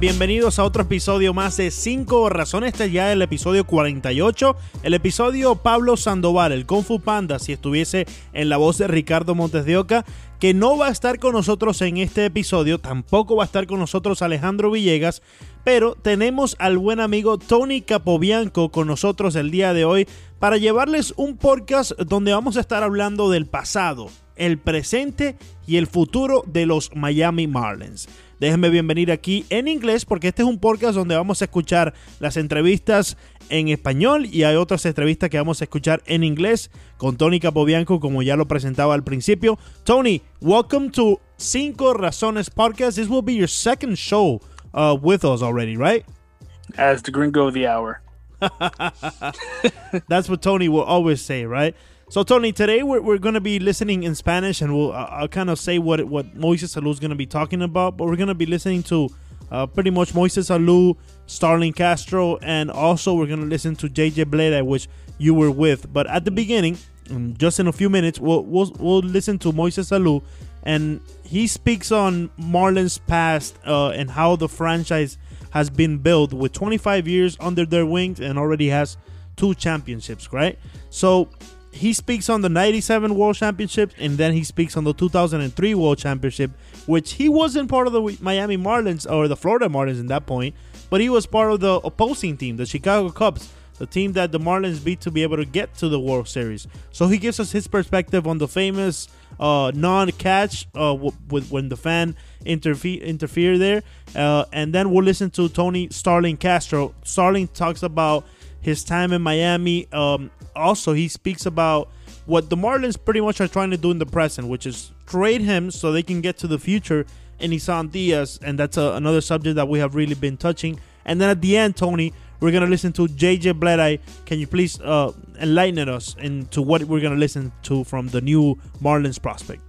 Bienvenidos a otro episodio más de 5 razones. Este ya es el episodio 48. El episodio Pablo Sandoval, el Kung Fu Panda, si estuviese en la voz de Ricardo Montes de Oca, que no va a estar con nosotros en este episodio. Tampoco va a estar con nosotros Alejandro Villegas. Pero tenemos al buen amigo Tony Capobianco con nosotros el día de hoy para llevarles un podcast donde vamos a estar hablando del pasado, el presente y el futuro de los Miami Marlins. Déjenme bienvenir aquí en inglés porque este es un podcast donde vamos a escuchar las entrevistas en español y hay otras entrevistas que vamos a escuchar en inglés con Tony Capobianco como ya lo presentaba al principio. Tony, welcome to Cinco Razones Podcast. This will be your second show uh, with us already, right? As the gringo of the hour. That's what Tony will always say, right? So Tony, today we're, we're going to be listening in Spanish, and we'll I'll kind of say what what Moises Alou is going to be talking about, but we're going to be listening to uh, pretty much Moises Alou, Starlin Castro, and also we're going to listen to JJ Bleday, which you were with. But at the beginning, just in a few minutes, we'll we'll, we'll listen to Moises Alou, and he speaks on Marlins past uh, and how the franchise has been built with 25 years under their wings and already has two championships, right? So he speaks on the 97 World Championship and then he speaks on the 2003 World Championship, which he wasn't part of the Miami Marlins or the Florida Marlins in that point, but he was part of the opposing team, the Chicago Cubs, the team that the Marlins beat to be able to get to the World Series. So he gives us his perspective on the famous uh, non-catch uh, w- with when the fan interfe- interfere there, uh, and then we'll listen to Tony Starlin Castro. Starlin talks about his time in Miami. Um, also, he speaks about what the Marlins pretty much are trying to do in the present, which is trade him so they can get to the future in Isan Diaz, and that's a, another subject that we have really been touching. And then at the end, Tony, we're gonna listen to JJ Bleday. Can you please uh, enlighten us into what we're gonna listen to from the new Marlins prospect?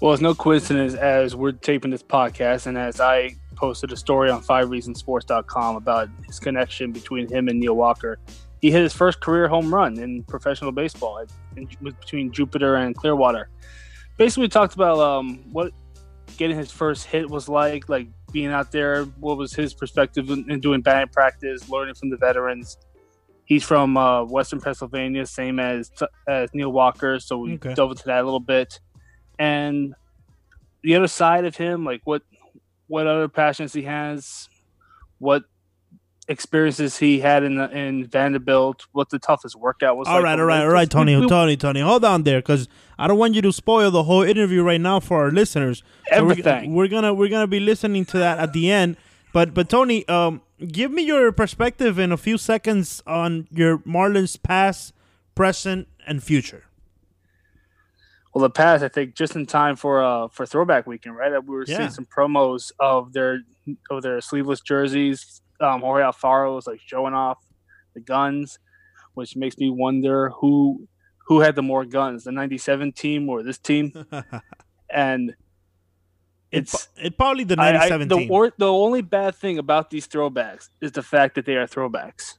Well, it's no coincidence as we're taping this podcast, and as I posted a story on 5reasonsports.com about his connection between him and Neil Walker. He hit his first career home run in professional baseball it was between Jupiter and Clearwater. Basically, we talked about um, what getting his first hit was like, like being out there, what was his perspective in, in doing batting practice, learning from the veterans. He's from uh, Western Pennsylvania, same as as Neil Walker, so we Okay. dove into that a little bit. And the other side of him, like what what other passions he has, what experiences he had in the, in Vanderbilt, what the toughest workout was. All like right, all right, all right, Tony, we- Tony, Tony, hold on there, because I don't want you to spoil the whole interview right now for our listeners. So we're- Everything. we're, gonna we're gonna be listening to that at the end. But but Tony, um, give me your perspective in a few seconds on your Marlins past, present, and future. Well, the past, I think, just in time for uh for Throwback Weekend, right? That we were Yeah. seeing some promos of their of their sleeveless jerseys. Um, Jorge Alfaro was like showing off the guns, which makes me wonder who who had the more guns, the '97 team or this team? And It's it's it probably the I- I- '97 the team. wor- the only bad thing about these throwbacks is the fact that they are throwbacks.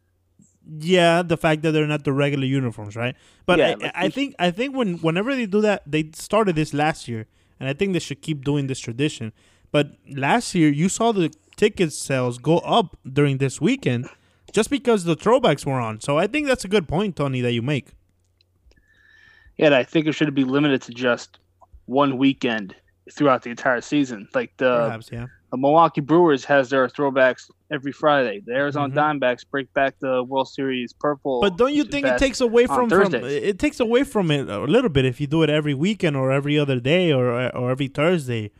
yeah, the fact that they're not the regular uniforms, right? But Yeah, I, like I think I think when whenever they do that, they started this last year, and I think they should keep doing this tradition. But last year, you saw the ticket sales go up during this weekend, just because the throwbacks were on. So I think that's a good point, Tony, that you make. Yeah, and I think it should be limited to just one weekend throughout the entire season. Like the Perhaps, yeah. The Milwaukee Brewers has their throwbacks every Friday. The Arizona Mhm. Diamondbacks break back the World Series purple. But don't you think it takes away from, from it takes away from it a little bit if you do it every weekend or every other day or or every Thursday?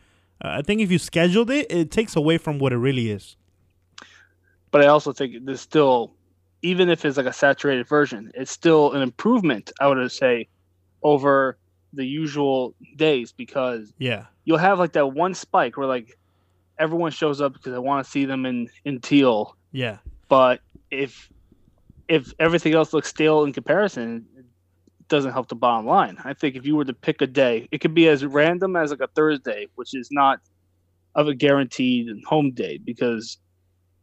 Uh, I think if you scheduled it, it takes away from what it really is. but I also think there's still, even if it's like a saturated version, it's still an improvement. I would say over the usual days because Yeah. you'll have like that one spike where like everyone shows up because they want to see them in in teal. Yeah. But if if everything else looks stale in comparison, doesn't help the bottom line. I think if you were to pick a day, it could be as random as like a Thursday, which is not of a guaranteed home day because,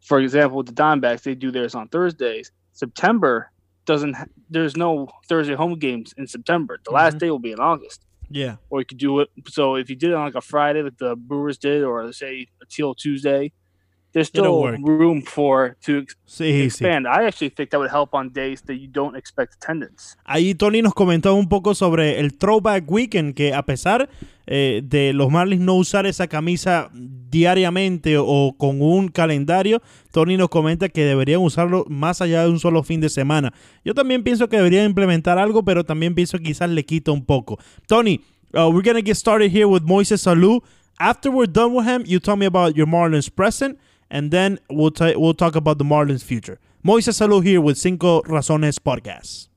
for example, with the Diamondbacks, they do theirs on Thursdays. September doesn't. There's no Thursday home games in September. The last Mhm. day will be in August Yeah. or you could do it. So if you did it on like a Friday, like the Brewers did, or say a Teal Tuesday, there's still room for to Sí, sí. expand. I actually think that would help on days that you don't expect attendance. Ahí Tony nos comentó un poco sobre el Throwback Weekend, que a pesar eh, de los Marlins no usar esa camisa diariamente o con un calendario, Tony nos comenta que deberían usarlo más allá de un solo fin de semana. Yo también pienso que deberían implementar algo, pero también pienso que quizás le quita un poco. Tony, uh, we're going to get started here with Moises Salou. After we're done with him, you tell me about your Marlins present, and then we'll, ta- we'll talk about the Marlins future. Moises Salou here with Cinco Razones Podcast.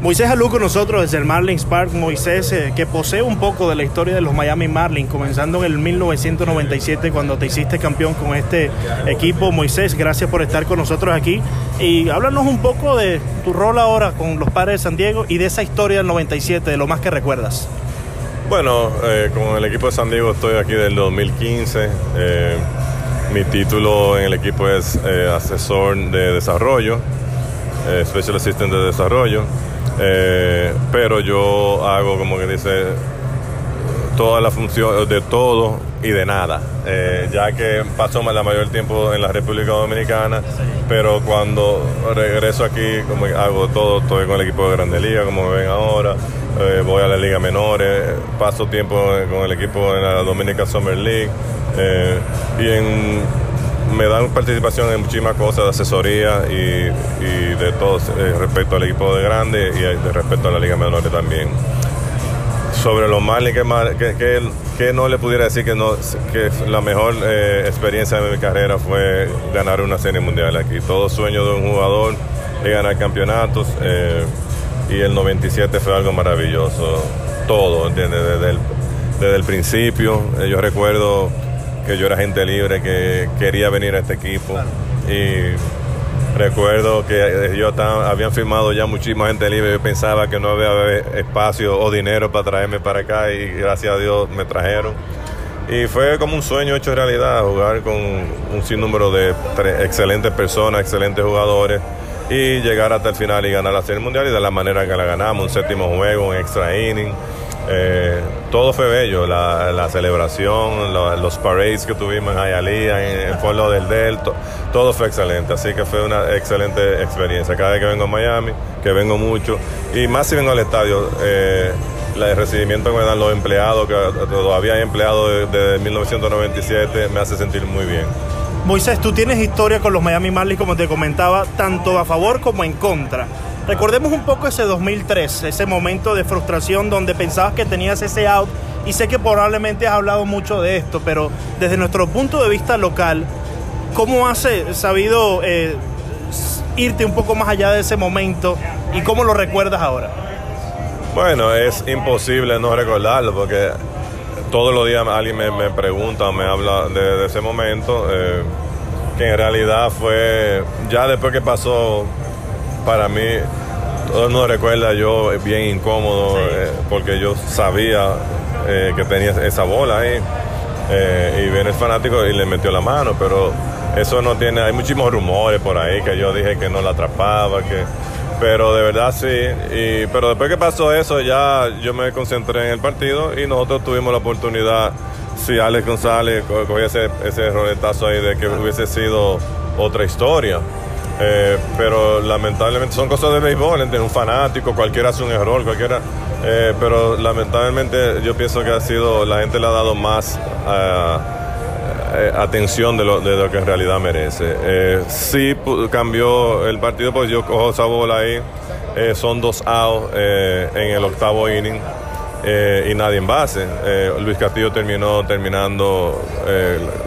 Moisés Alú con nosotros desde el Marlins Park. Moisés, eh, que posee un poco de la historia de los Miami Marlins, comenzando en el 1997 cuando te hiciste campeón con este equipo. Moisés, gracias por estar con nosotros aquí. Y háblanos un poco de tu rol ahora con los Padres de San Diego y de esa historia del 97, de lo más que recuerdas. Bueno, eh, con el equipo de San Diego estoy aquí del 2015. Eh, mi título en el equipo es eh, asesor de desarrollo, eh, Special Assistant de desarrollo. Eh, pero yo hago, como que dice, toda la función de todo y de nada, Eh, ya que paso la mayor tiempo en la República Dominicana, pero cuando regreso aquí, como hago todo, estoy con el equipo de Grande Liga, como ven ahora, eh, voy a la Liga Menores, paso tiempo con el equipo en la Dominica Summer League, eh, y me dan participación en muchísimas cosas de asesoría y, y de todo eh, respecto al equipo de Grande y de respecto a la Liga Menores también sobre que, mal- que, que- que no le pudiera decir que no que la mejor eh, experiencia de mi carrera fue ganar una serie mundial aquí todo sueño de un jugador es ganar campeonatos eh, y el 97 fue algo maravilloso todo ¿entiendes? desde el, desde el principio eh, yo recuerdo que yo era gente libre que quería venir a este equipo y Recuerdo que eh, yo estaba- habían firmado ya muchísima gente libre. Yo pensaba que no había espacio o dinero para traerme para acá y gracias a Dios me trajeron. Y fue como un sueño hecho realidad, jugar con un sinnúmero de excelentes personas, excelentes jugadores y llegar hasta el final y ganar la Serie Mundial y de la manera que la ganamos, un séptimo juego, un extra inning. Eh, todo fue bello, la, celebración, lo- los parades que tuvimos en Hialeah, en el pueblo del Delta, todo fue excelente, así que fue una excelente experiencia. Cada vez que vengo a Miami, que vengo mucho, y más si vengo al estadio, eh, el recibimiento que me dan los empleados, que todavía hay empleados desde 1997, me hace sentir muy bien. Moisés, tú tienes historia con los Miami Marlins, como te comentaba, tanto a favor como en contra. Recordemos un poco ese 2003, ese momento de frustración donde pensabas que tenías ese out y sé que probablemente has hablado mucho de esto, pero desde nuestro punto de vista local, ¿cómo has eh, sabido eh, irte un poco más allá de ese momento y cómo lo recuerdas ahora? Bueno, es imposible no recordarlo porque todos los días alguien me, me pregunta me habla de, de ese momento, eh, que en realidad fue, ya después que pasó, para mí, todo el mundo recuerda yo bien incómodo eh, porque yo sabía eh, que tenía esa bola ahí eh, y viene el fanático y le metió la mano, pero eso no tiene, hay muchísimos rumores por ahí que yo dije que no la atrapaba, que pero de verdad sí, y, pero después que pasó eso ya yo me concentré en el partido y nosotros tuvimos la oportunidad, si Alex González co- cogía ese, ese roletazo ahí de que hubiese sido otra historia. Eh, pero lamentablemente son cosas de béisbol, ¿entiendes? un fanático, cualquiera hace un error, cualquiera, eh, pero lamentablemente yo pienso que ha sido, la gente le ha dado más, ah, eh, atención de lo, de lo, que en realidad merece. Eh, sí cambió el partido, pues yo cojo esa bola ahí, eh, son dos outs en el octavo inning. Y nadie en base. Luis Castillo terminó terminando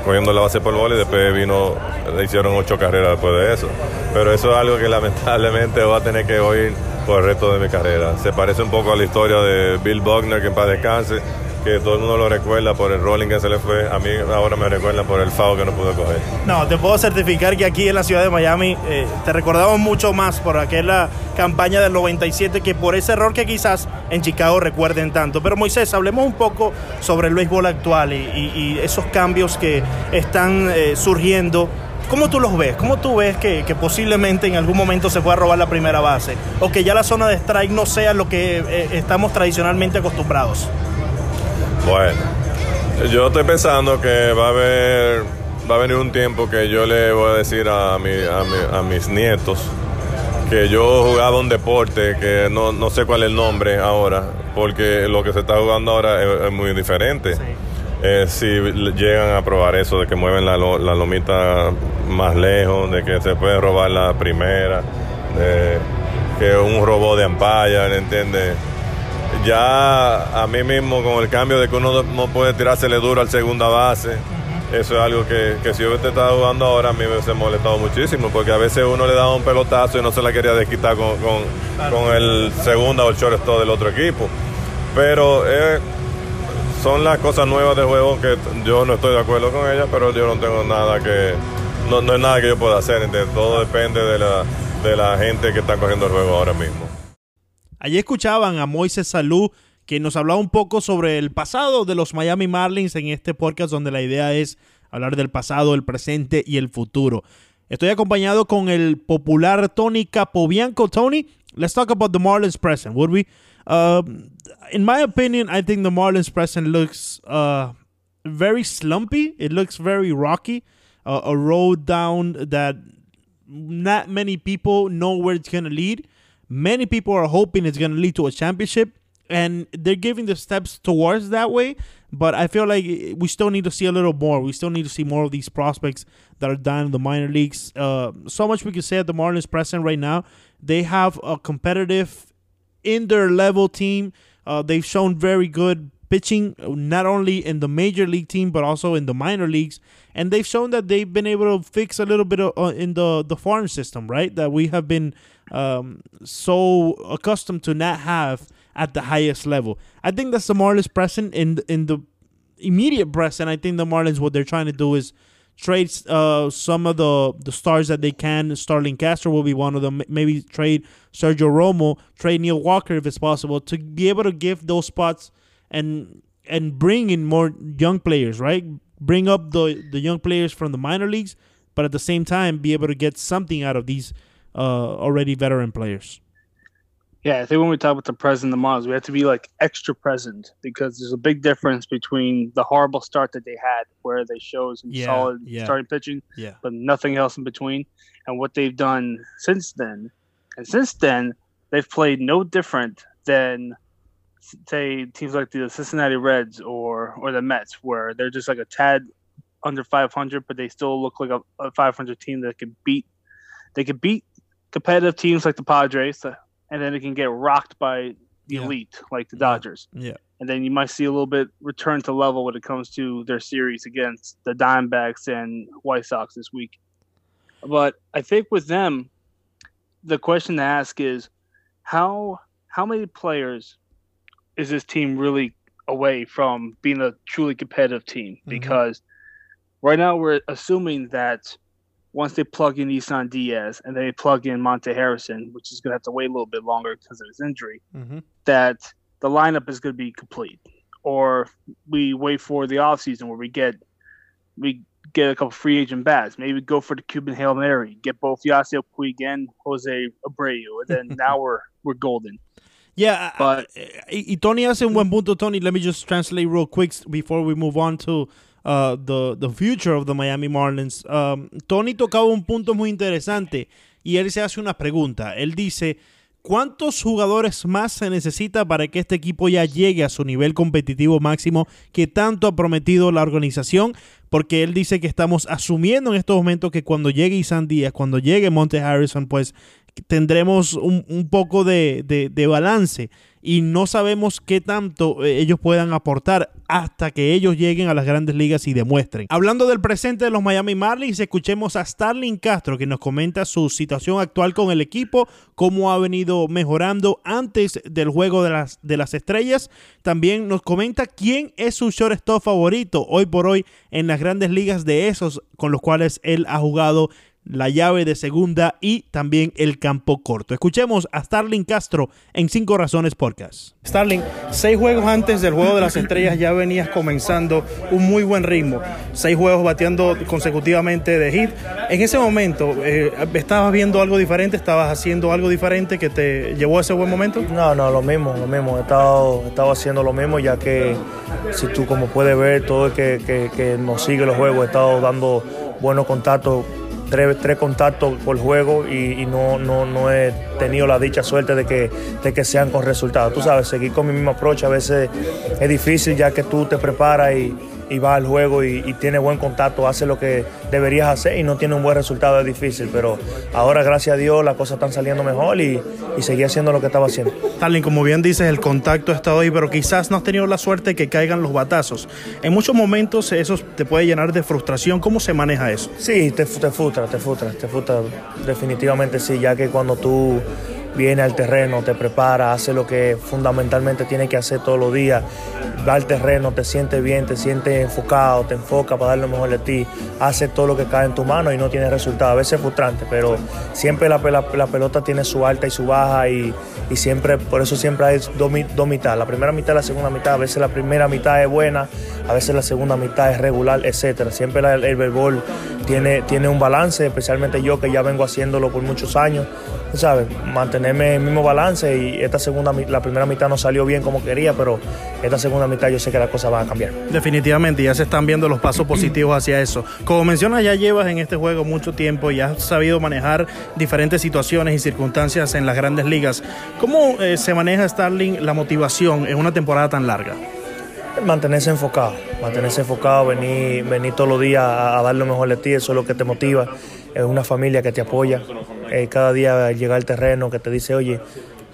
cogiendo la base por bola y después vino, le hicieron ocho carreras después de eso. Pero eso es algo que lamentablemente va a tener que oír por el resto de mi carrera. Se parece un poco a la historia de Bill Buckner, que en paz descanse, que todo el mundo lo recuerda por el rolling que se le fue. A mí ahora me recuerdan por el FAO que no pude coger. No, te puedo certificar que aquí en la ciudad de Miami eh, te recordamos mucho más por aquella campaña del 97 que por ese error que quizás en Chicago recuerden tanto. Pero Moisés, hablemos un poco sobre el béisbol actual y, esos cambios que están eh, surgiendo ¿Cómo tú los ves? ¿Cómo tú ves que, posiblemente en algún momento se pueda robar la primera base? O que ya la zona de strike no sea lo que eh, estamos tradicionalmente acostumbrados. Bueno, yo estoy pensando que va a haber va a venir un tiempo que yo le voy a decir a, mi, a, mis nietos que yo jugaba un deporte que no, sé cuál es el nombre ahora, porque lo que se está jugando ahora es, muy diferente. Eh, si llegan a probar eso de que mueven la, la, lomita más lejos, de que se puede robar la primera, de que un robot de ampalla, ¿entiendes? Ya a mí mismo con el cambio de que uno no puede tirársele duro al segunda base, eso es algo que, si yo hubiese estado jugando ahora a mí me hubiese molestado muchísimo, porque a veces uno le daba un pelotazo y no se la quería desquitar con, con, el segunda o el shortstop del otro equipo. Pero eh, son las cosas nuevas de juego que yo no estoy de acuerdo con ellas, pero yo no tengo nada que, no, no es nada que yo pueda hacer, todo depende de la, de la gente que está cogiendo el juego ahora mismo. Allí escuchaban a Moises Salú, que nos hablaba un poco sobre el pasado de los Miami Marlins en este podcast donde la idea es hablar del pasado, el presente y el futuro. Estoy acompañado con el popular Tony Capobianco. Tony, let's talk about the Marlins present, would we? Uh, in my opinion, I think the Marlins present looks uh, very slumpy. It looks very rocky. Uh, a road down that not many people know where it's going to lead. Many people are hoping it's going to lead to a championship, and they're giving the steps towards that way. But I feel like we still need to see a little more. We still need to see more of these prospects that are down in the minor leagues. Uh, so much we can say at the Marlins present right now. They have a competitive, in their level team. Uh, they've shown very good pitching, not only in the major league team but also in the minor leagues, and they've shown that they've been able to fix a little bit of, uh, in the the farm system, right? That we have been um, so accustomed to not have at the highest level. I think that's the Marlins present in in the immediate present. I think the Marlins what they're trying to do is trade uh, some of the the stars that they can. Starlin Castro will be one of them. Maybe trade Sergio Romo, trade Neil Walker if it's possible to be able to give those spots and and bring in more young players. Right, bring up the the young players from the minor leagues, but at the same time be able to get something out of these uh, already veteran players. Yeah, I think when we talk about the present the models, we have to be like extra present because there's a big difference between the horrible start that they had, where they showed some yeah, solid yeah. starting pitching, yeah. but nothing else in between, and what they've done since then. And since then, they've played no different than say teams like the Cincinnati Reds or or the Mets, where they're just like a tad under 500, but they still look like a, a 500 team that could beat they could beat competitive teams like the Padres, uh, and then it can get rocked by the yeah. elite like the Dodgers. Yeah. And then you might see a little bit return to level when it comes to their series against the Diamondbacks and White Sox this week. But I think with them, the question to ask is how how many players is this team really away from being a truly competitive team? Mm-hmm. Because right now we're assuming that once they plug in Isan Diaz and they plug in Monte Harrison, which is going to have to wait a little bit longer because of his injury, mm-hmm. that the lineup is going to be complete. Or we wait for the offseason where we get we get a couple free agent bats. Maybe go for the Cuban Hail Mary, get both Yasiel Puig and Jose Abreu, and then now we're we're golden. Yeah, but y Tony hace un buen punto, Tony. Let me just translate real quick before we move on to uh, the, the future of the Miami Marlins. Um, Tony tocaba un punto muy interesante y él se hace una pregunta. Él dice, ¿Cuántos jugadores más se necesita para que este equipo ya llegue a su nivel competitivo máximo que tanto ha prometido la organización? Porque él dice que estamos asumiendo en estos momentos que cuando llegue Isan Díaz, cuando llegue Monte Harrison, pues tendremos un, un poco de, de, de balance y no sabemos qué tanto eh, ellos puedan aportar hasta que ellos lleguen a las grandes ligas y demuestren. Hablando del presente de los Miami Marlins, escuchemos a Starling Castro que nos comenta su situación actual con el equipo, cómo ha venido mejorando antes del juego de las, de las estrellas. También nos comenta quién es su shortstop favorito hoy por hoy en las grandes ligas de esos con los cuales él ha jugado la llave de segunda y también el campo corto. Escuchemos a Starling Castro en Cinco Razones Podcast. Starling, seis juegos antes del Juego de las Estrellas ya venías comenzando un muy buen ritmo. Seis juegos bateando consecutivamente de hit. En ese momento, eh, ¿estabas viendo algo diferente? ¿Estabas haciendo algo diferente que te llevó a ese buen momento? No, no, lo mismo, lo mismo. He estado, he estado haciendo lo mismo ya que si tú como puedes ver, todo el que, que, que nos sigue los juegos, he estado dando buenos contactos Tres, tres, contactos por juego y, y no, no, no, he tenido la dicha suerte de que, de que sean con resultados. Tú sabes, seguir con mi mismo approach a veces es difícil ya que tú te preparas y, y vas al juego y, y tienes buen contacto, haces lo que deberías hacer y no tiene un buen resultado, es difícil. Pero ahora, gracias a Dios, las cosas están saliendo mejor y, y seguí haciendo lo que estaba haciendo. Starling, como bien dices, el contacto ha estado ahí, pero quizás no has tenido la suerte de que caigan los batazos. En muchos momentos eso te puede llenar de frustración. ¿Cómo se maneja eso? Sí, te, te frustra, te frustra, te frustra. Definitivamente sí, ya que cuando tú viene al terreno, te prepara, hace lo que fundamentalmente tiene que hacer todos los días, va al terreno, te siente bien, te siente enfocado, te enfoca para dar lo mejor de ti, hace todo lo que cae en tu mano y no tiene resultado. A veces es frustrante, pero siempre la, pelota tiene su alta y su baja y, y, siempre, por eso siempre hay dos, dos mitades, la primera mitad y la segunda mitad, a veces la primera mitad es buena, a veces la segunda mitad es regular, etcétera. Siempre el, el béisbol tiene, tiene un balance, especialmente yo que ya vengo haciéndolo por muchos años, ¿sabes? Mantenerme el mismo balance y esta segunda, la primera mitad no salió bien como quería, pero esta segunda mitad yo sé que las cosas van a cambiar. Definitivamente, ya se están viendo los pasos positivos hacia eso. Como mencionas, ya llevas en este juego mucho tiempo y has sabido manejar diferentes situaciones y circunstancias en las grandes ligas. ¿Cómo eh, se maneja, Starling, la motivación en una temporada tan larga? Mantenerse enfocado, mantenerse enfocado, venir, venir todos los días a, a dar lo mejor de ti, eso es lo que te motiva. Es una familia que te apoya. Eh, cada día llega al terreno que te dice, oye,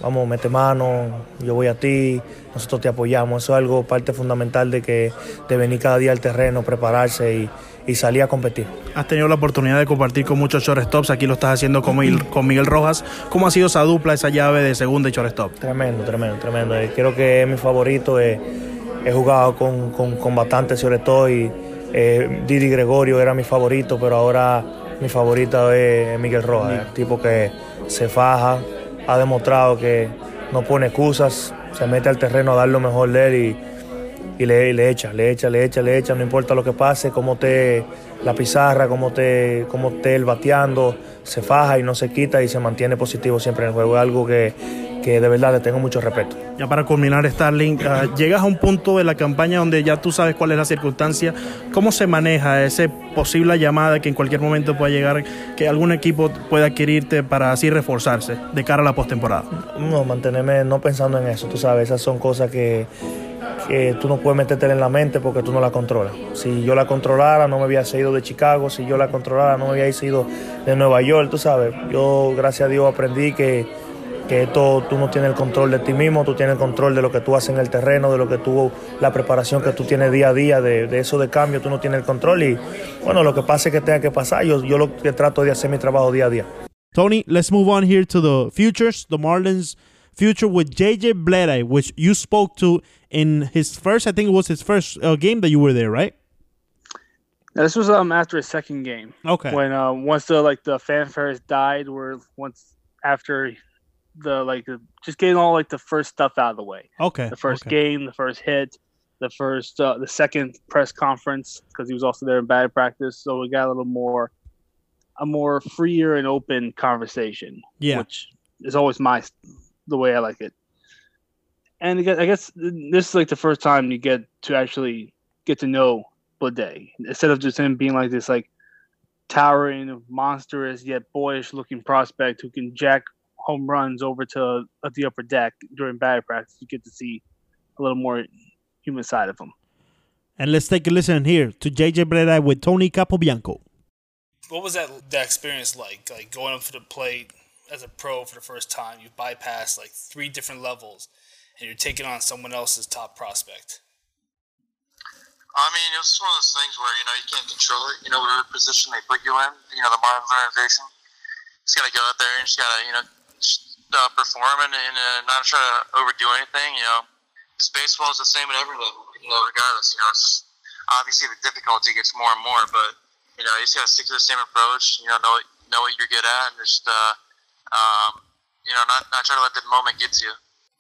vamos, mete mano, yo voy a ti, nosotros te apoyamos. Eso es algo, parte fundamental de que de venir cada día al terreno, prepararse y, y salir a competir. Has tenido la oportunidad de compartir con muchos shortstops, aquí lo estás haciendo con Miguel, con Miguel Rojas. ¿Cómo ha sido esa dupla, esa llave de segunda y shortstop? Tremendo, tremendo, tremendo. Creo que es mi favorito. Eh, he jugado con, con, con bastantes todo y eh, Didi Gregorio era mi favorito, pero ahora mi favorita es Miguel Rojas, el tipo que se faja, ha demostrado que no pone excusas, se mete al terreno a dar lo mejor de él y, y, le, y le, echa, le echa, le echa, le echa, no importa lo que pase, cómo te la pizarra, cómo te, cómo te el bateando, se faja y no se quita y se mantiene positivo siempre en el juego, es algo que, que de verdad le tengo mucho respeto. Ya para culminar, Starling, uh, llegas a un punto de la campaña donde ya tú sabes cuál es la circunstancia. ¿Cómo se maneja esa posible llamada que en cualquier momento pueda llegar, que algún equipo pueda adquirirte para así reforzarse de cara a la postemporada? No, mantenerme no pensando en eso, tú sabes, esas son cosas que, que tú no puedes meterte en la mente porque tú no la controlas. Si yo la controlara, no me hubiese ido de Chicago, si yo la controlara, no me hubiese ido de Nueva York, tú sabes. Yo, gracias a Dios, aprendí que que esto tú no tienes el control de ti mismo, tú tienes el control de lo que tú haces en el terreno, de lo que tú, la preparación que tú tienes día a día, de, de eso de cambio, tú no tienes el control y bueno, lo que pase que tenga que pasar, yo, yo lo que trato de hacer mi trabajo día a día. Tony, let's move on here to the futures, the Marlins future with JJ Bleday, which you spoke to in his first, I think it was his first uh, game that you were there, right? Now, this was um after his second game. Okay. When uh, once the like the fanfares died, where once after the like the, just getting all like the first stuff out of the way. Okay. The first okay. game, the first hit, the first, uh, the second press conference because he was also there in bad practice, so we got a little more, a more freer and open conversation. Yeah. Which is always my the way I like it. And I guess this is like the first time you get to actually get to know Bleday instead of just him being like this like towering, monstrous yet boyish looking prospect who can jack home runs over to uh, the upper deck during batting practice, you get to see a little more human side of him. And let's take a listen here to JJ Bleday with Tony Capobianco. What was that that experience like? Like going up to the plate as a pro for the first time, you bypass like three different levels, and you're taking on someone else's top prospect. I mean, it was one of those things where you know you can't control it. You know, whatever position they put you in, you know, the Marlins organization, you just gotta go out there and just gotta you know just, uh, perform and, uh, not try to overdo anything. You know, because baseball is the same at every level. You know, regardless. You know, it's obviously the difficulty gets more and more, but you know, you just gotta stick to the same approach. You know, know know what you're good at, and just uh, um, you know, not not try to let the moment get to you.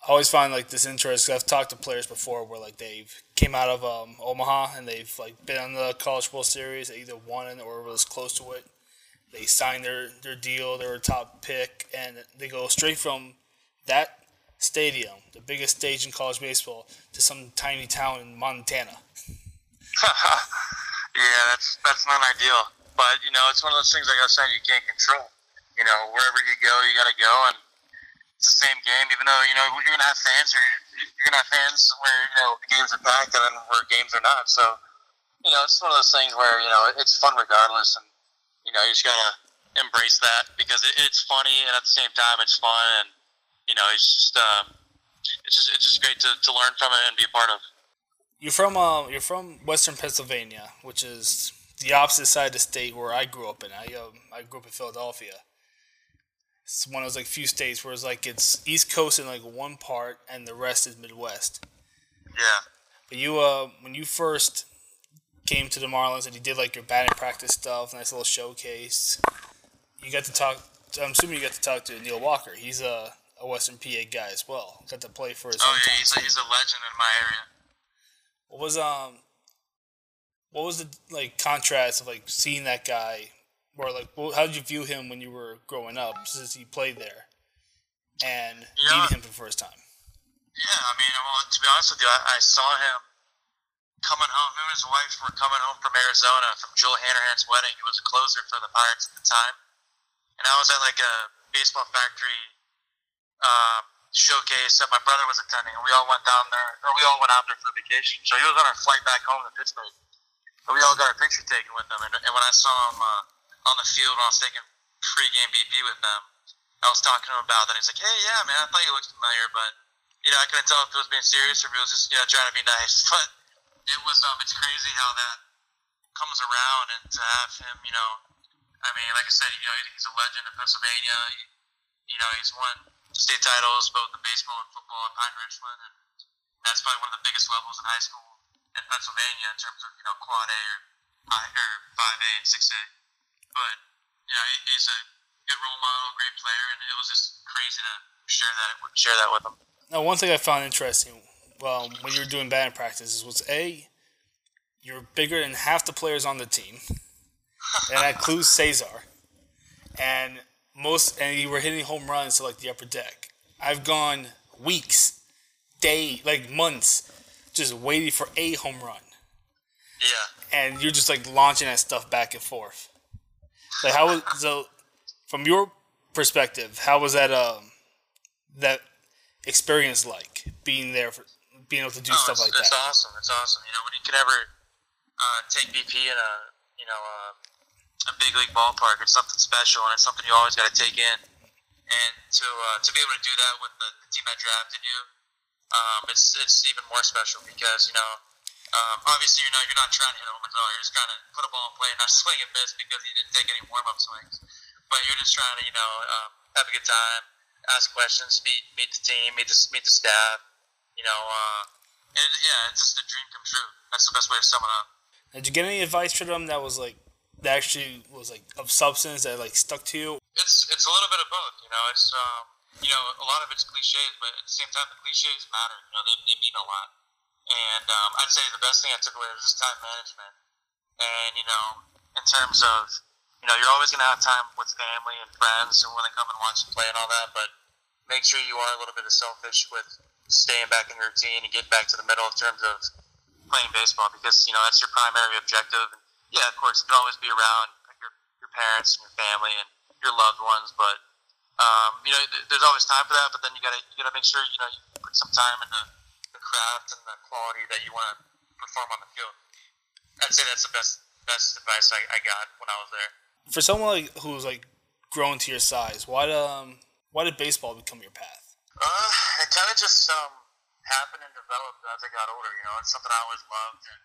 I always find like this interesting. I've talked to players before where like they've came out of um, Omaha and they've like been on the College World Series. They either won it or was close to it. They sign their their deal. They were a top pick, and they go straight from that stadium, the biggest stage in college baseball, to some tiny town in Montana. yeah, that's that's not ideal. But you know, it's one of those things like I was saying, you can't control. You know, wherever you go, you got to go, and it's the same game. Even though you know you're gonna have fans, or you're gonna have fans where you know the games are packed, and then where games are not. So you know, it's one of those things where you know it's fun regardless, and you know you just gotta embrace that because it, it's funny, and at the same time it's fun, and you know it's just um, it's just it's just great to, to learn from it and be a part of. You're from uh, you're from Western Pennsylvania, which is the opposite side of the state where I grew up in. I uh, I grew up in Philadelphia. It's one of those like few states where it's like it's East Coast in like one part and the rest is Midwest. Yeah. But you uh when you first came to the Marlins and he did like your batting practice stuff, nice little showcase. You got to talk. I'm assuming you got to talk to Neil Walker. He's a, a Western PA guy as well. Got to play for his. Oh yeah, he's a, he's a legend in my area. What was um, what was the like contrast of like seeing that guy, or like how did you view him when you were growing up since he played there, and yeah. meeting him for the first time? Yeah, I mean, well, to be honest with you, I, I saw him coming home. Him and his wife were coming home from Arizona from Joel Hanrahan's wedding. He was a closer for the Pirates at the time, and I was at like a baseball factory um, showcase that my brother was attending, and we all went down there, or we all went out there for vacation. So he was on our flight back home to Pittsburgh, we all got our picture taken with him. And, and when I saw him uh, on the field when I was taking pregame BP with them, I was talking to him about that. He's like, "Hey, yeah, man, I thought you looked familiar, but." You know, I couldn't tell if he was being serious or if he was just, you know, trying to be nice. But it was um it's crazy how that comes around and to have him you know I mean like I said you know he's a legend in Pennsylvania he, you know he's won state titles both in baseball and football at Pine Richland and that's probably one of the biggest levels in high school in Pennsylvania in terms of you know quad A or or five A and six A but yeah he's a good role model great player and it was just crazy to share that share that with him. Now one thing I found interesting well, when you were doing batting practices was A, you're bigger than half the players on the team. and that includes Cesar. And most and you were hitting home runs to like the upper deck. I've gone weeks, day, like months, just waiting for a home run. Yeah. And you're just like launching that stuff back and forth. Like how was so from your perspective, how was that um that experience like being there for being able to do oh, stuff like it's that. It's awesome. It's awesome. You know, when you can ever uh, take BP in a you know a, a big league ballpark, it's something special, and it's something you always got to take in. And to uh, to be able to do that with the, the team that drafted you, um, it's it's even more special because you know. Um, obviously, you know you're not trying to hit a home run. You're just trying to put a ball in play and not swing and miss because you didn't take any warm up swings. But you're just trying to, you know, um, have a good time, ask questions, meet meet the team, meet the meet the staff, you know, uh, and yeah, it's just a dream come true. That's the best way to sum it up. Did you get any advice from them that was like that actually was like of substance that like stuck to you? It's it's a little bit of both. You know, it's um, you know, a lot of it's cliches, but at the same time, the cliches matter. You know, they, they mean a lot. And um, I'd say the best thing I took away was just time management. And you know, in terms of you know, you're always going to have time with family and friends and when they come and watch you play and all that, but make sure you are a little bit of selfish with staying back in routine and getting back to the middle in terms of playing baseball because you know that's your primary objective. And yeah, of course, you can always be around your your parents and your family and your loved ones, but Um, you know, th- there's always time for that, but then you gotta you gotta make sure you know you put some time into the craft and the quality that you want to perform on the field. I'd say that's the best best advice I, I got when I was there. For someone like who's like grown to your size, why um why did baseball become your path? Uh, it kind of just um, happened and developed as I got older. You know, it's something I always loved, and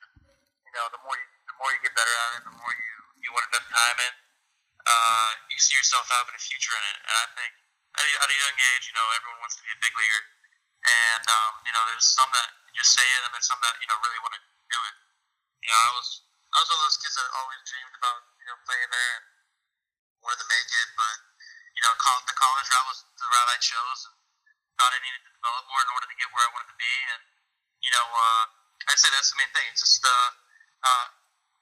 you know, the more you, the more you get better at it, the more you you want to invest time in. Uh, you see yourself having a future in it, and I think at a, at a young age, you know, everyone wants to be a big leaguer, and um, you know, there's some that just say it, and there's some that you know really want to do it. You know, I was I was one of those kids that always dreamed about you know playing there, and wanted to make it, but you know, col- the college route was the route I chose, and thought I needed to develop more in order to get where I wanted to be. And you know, uh, I'd say that's the main thing. It's just uh, uh,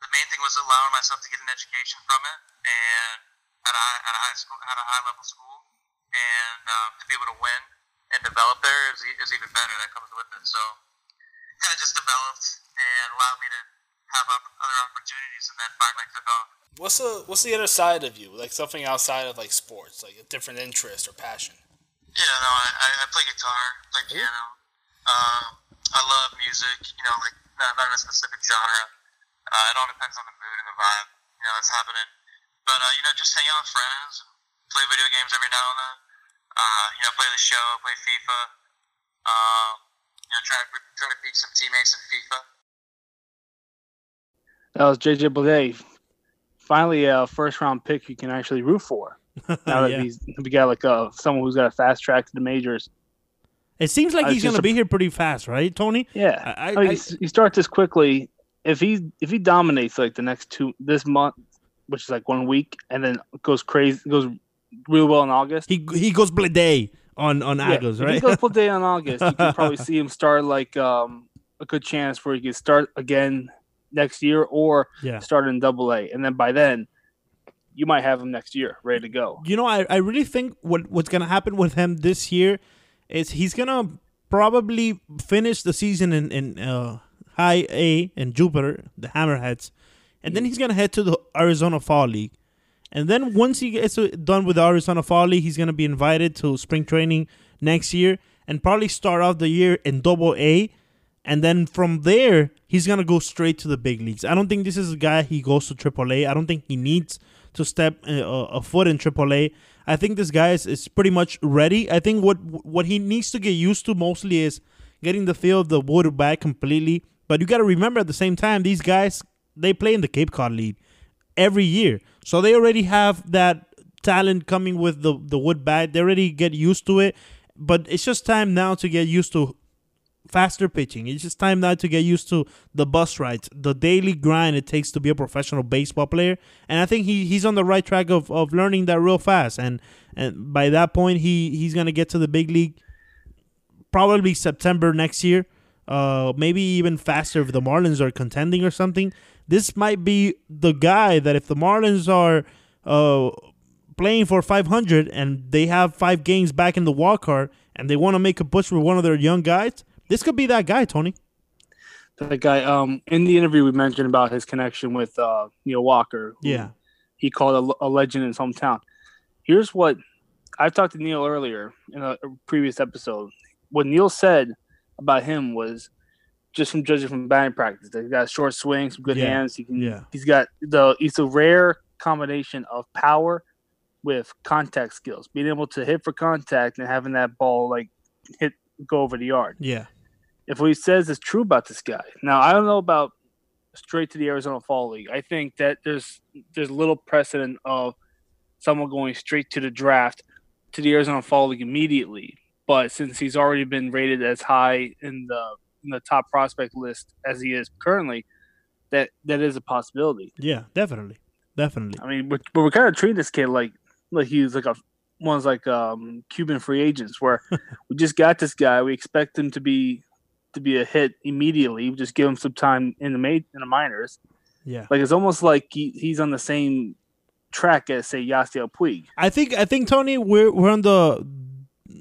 the main thing was allowing myself to get an education from it, and at a, at a high school, at a high level school, and um, to be able to win and develop there is, is even better. That comes with it. So kind of just developed and allowed me to have other opportunities, and then finally took off. What's the what's the other side of you? Like something outside of like sports, like a different interest or passion. Yeah, no, I, I, play guitar, play piano. Um, I love music, you know, like not, not in a specific genre. Uh, it all depends on the mood and the vibe, you know, that's happening. But, uh, you know, just hang out with friends, play video games every now and then. Uh, you know, play the show, play FIFA. Um, you know, try to, try to beat some teammates in FIFA. That was JJ Bleday. Finally, a first round pick you can actually root for. Now that Yeah. he's we got like a someone who's got a fast track to the majors. It seems like I he's going to be here pretty fast, right, Tony? Yeah, I- I, I- he- starts this quickly. If he if he dominates like the next two this month, which is like one week, and then goes crazy, goes real well in August. He he goes Blade on on Yeah, if right? he goes full day on August, you can probably see him start like um, a good chance where he can start again next year or yeah. start in Double A, and then by then you might have him next year ready to go. You know, I, I really think what what's gonna happen with him this year is he's gonna probably finish the season in in uh, High A in Jupiter, the Hammerheads, and then he's gonna head to the Arizona Fall League, and then once he gets done with the Arizona Fall League, he's gonna be invited to spring training next year and probably start off the year in Double A, and then from there he's gonna go straight to the big leagues. I don't think this is a guy he goes to Triple A. I don't think he needs to step uh, a foot in AAA. I think this guy is, is pretty much ready. I think what what he needs to get used to mostly is getting the feel of the wood back completely. But you got to remember at the same time, these guys they play in the Cape Cod League every year, so they already have that talent coming with the the wood bat. They already get used to it. But it's just time now to get used to faster pitching. It's just time now to get used to the bus rides, the daily grind it takes to be a professional baseball player. And I think he, he's on the right track of, of learning that real fast. And and by that point, he he's gonna get to the big league probably September next year. Uh, maybe even faster if the Marlins are contending or something. This might be the guy that if the Marlins are uh, playing for 500 and they have five games back in the wild card and they want to make a push for one of their young guys, this could be that guy, Tony. That guy, um, in the interview we mentioned about his connection with uh, Neil Walker. Yeah. he called a, a legend in his hometown. Here's what I've talked to Neil earlier in a, a previous episode. What Neil said about him was just from judging from batting practice. that He's got short swings, some good Yeah. hands. He can. Yeah. He's got the. It's a rare combination of power with contact skills, being able to hit for contact and having that ball like hit go over the yard Yeah. if what he says is true about this guy. Now I don't know about straight to the Arizona Fall League. I think that there's there's little precedent of someone going straight to the draft to the Arizona Fall League immediately. But since he's already been rated as high in the in the top prospect list as he is currently, that that is a possibility. Yeah. Definitely. Definitely. I mean, we're, but we're kind of treating this kid like like he's like a one's like um Cuban free agents where we just got this guy. We expect him to be to be a hit immediately. We just give him some time in the ma- in the minors. Yeah. Like it's almost like he, he's on the same track as say Yasiel Puig. I think I think Tony, we're we're on the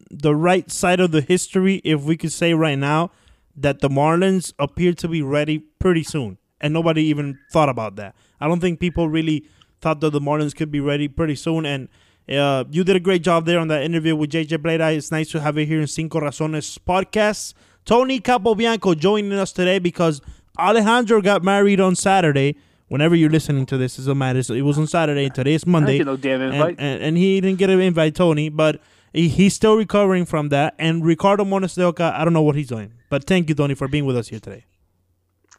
the right side of the history if we could say right now that the Marlins appear to be ready pretty soon, and nobody even thought about that. I don't think people really thought that the Marlins could be ready pretty soon, and Uh, you did a great job there on that interview with JJ Bleday. It's nice to have you here in Cinco Razones podcast. Tony Capobianco joining us today because Alejandro got married on Saturday. Whenever you're listening to this, it doesn't matter. So it was on Saturday. Today is Monday. no damn And- invite. And, and he didn't get an invite, Tony, but he, he's still recovering from that. And Ricardo Montes de Oca, I don't know what he's doing. But thank you, Tony, for being with us here today.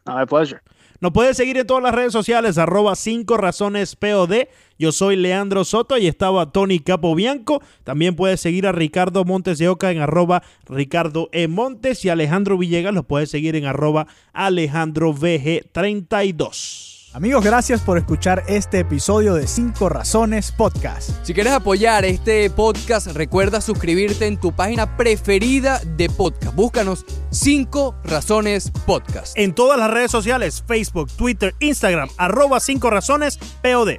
My pleasure. Nos puedes seguir en todas las redes sociales, arroba 5 razones POD. Yo soy Leandro Soto y estaba Tony Capobianco. También puedes seguir a Ricardo Montes de Oca en arroba Ricardo E. Montes y Alejandro Villegas lo puedes seguir en arroba Alejandro VG32. Amigos, gracias por escuchar este episodio de 5 Razones Podcast. Si quieres apoyar este podcast, recuerda suscribirte en tu página preferida de podcast. Búscanos 5 Razones Podcast. En todas las redes sociales, Facebook, Twitter, Instagram, arroba 5 razones POD.